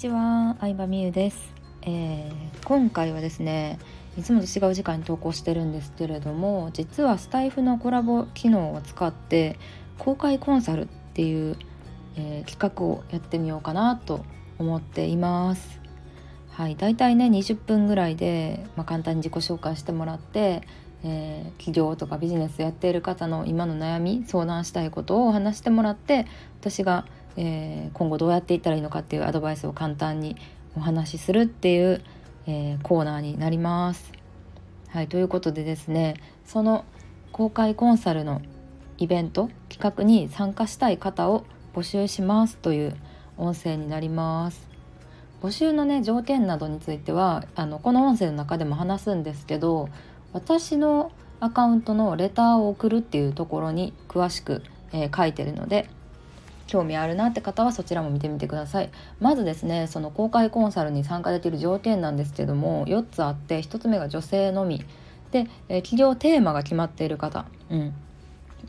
ちは、相葉美優です、えー、今回はですねいつもと違う時間に投稿してるんですけれども実はスタイフのコラボ機能を使って公開コンサルっていう、えー、企画をやってみようかなと思っています。はい、大体ね20分ぐらいで、まあ、簡単に自己紹介してもらって、えー、企業とかビジネスやっている方の今の悩み相談したいことを話してもらって私がえー、今後どうやっていったらいいのかっていうアドバイスを簡単にお話しするっていう、えー、コーナーになります。はいということでですねその公開コンサルのイベント企画に参加したい方を募集しますという音声になります。募集のね条件などについてはあのこの音声の中でも話すんですけど私のアカウントのレターを送るっていうところに詳しく、えー、書いてるので興味あるなって方はそちらも見てみてください。まずですねその公開コンサルに参加できる条件なんですけども4つあって1つ目が女性のみ。で、えー、企業テーマが決まっている方、うん、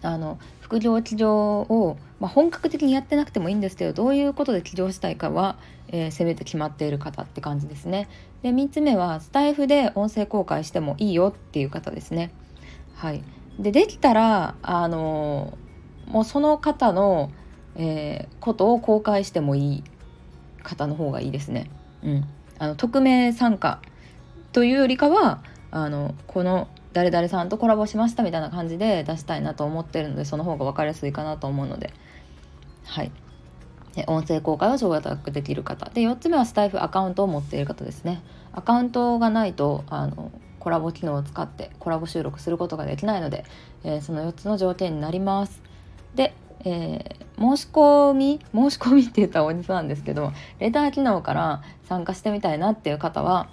あの副業起業を、まあ、本格的にやってなくてもいいんですけどどういうことで起業したいかは、えー、せめて決まっている方って感じですね。で3つ目はスタイフで音声公開してもいいよっていう方ですね。はい。でできたらあのもうその方のえー、ことを公開してもいい方の方がいいですね。うん、あの匿名参加というよりかはあのこの誰々さんとコラボしましたみたいな感じで出したいなと思ってるのでその方が分かりやすいかなと思うので。はい。で音声公開を承諾できる方。で4つ目はスタイフアカウントを持っている方ですね。アカウントがないとあのコラボ機能を使ってコラボ収録することができないので、えー、その4つの条件になります。でえー、申し込み申し込みって言ったら大げさなんですけどレター機能から参加してみたいなっていう方は、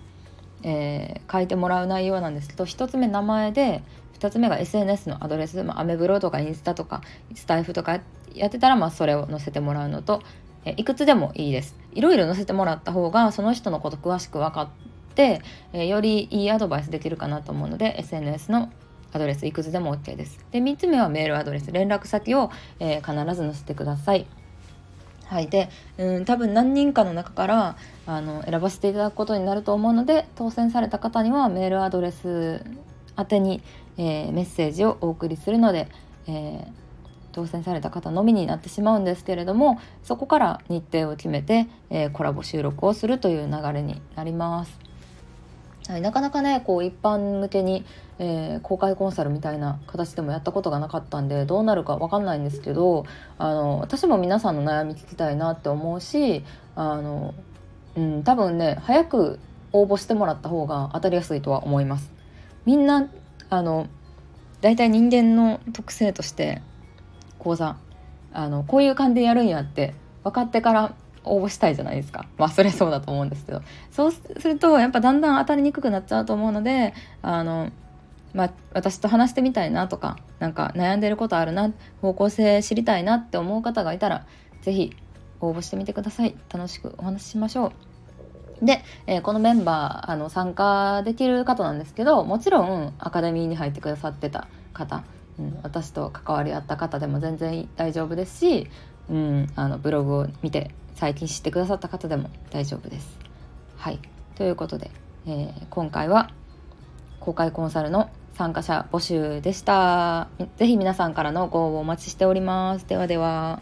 えー、書いてもらう内容なんですけど1つ目名前で2つ目が SNS のアドレス、まあ、アメブロとかインスタとかスタイフとかやってたら、まあ、それを載せてもらうのと、えいくつでもいいです。いろいろ載せてもらった方がその人のこと詳しく分かって、えよりいいアドバイスできるかなと思うので SNS のアドレスいくつでも OK です。で3つ目はメールアドレス連絡先を、えー、必ず載せてください。はい、でうん多分何人かの中からあの選ばせていただくことになると思うので当選された方にはメールアドレス宛てに、えー、メッセージをお送りするので、えー、当選された方のみになってしまうんですけれどもそこから日程を決めて、えー、コラボ収録をするという流れになります。はい、なかなかねこう一般向けに、えー、公開コンサルみたいな形でもやったことがなかったんでどうなるか分かんないんですけどあの私も皆さんの悩み聞きたいなって思うしあの、うん、多分ね早く応募してもらった方が当たりやすいとは思います。みんなあの大体人間の特性として講座あのこういう感じでやるんやって分かってから応募したいじゃないですか。まあそれそうだと思うんですけど。そうするとやっぱだんだん当たりにくくなっちゃうと思うのであのまあ、私と話してみたいなとか何か悩んでることあるな方向性知りたいなって思う方がいたら是非応募してみてください。楽しくお話ししましょう。で、えー、このメンバーあの参加できる方なんですけどもちろんアカデミーに入ってくださってた方、うん、私と関わり合った方でも全然大丈夫ですし、うん、あのブログを見て最近知ってくださった方でも大丈夫です。はいということで、えー、今回は公開コンサルの参加者募集でした。ぜひ皆さんからのご応募お待ちしております。ではでは。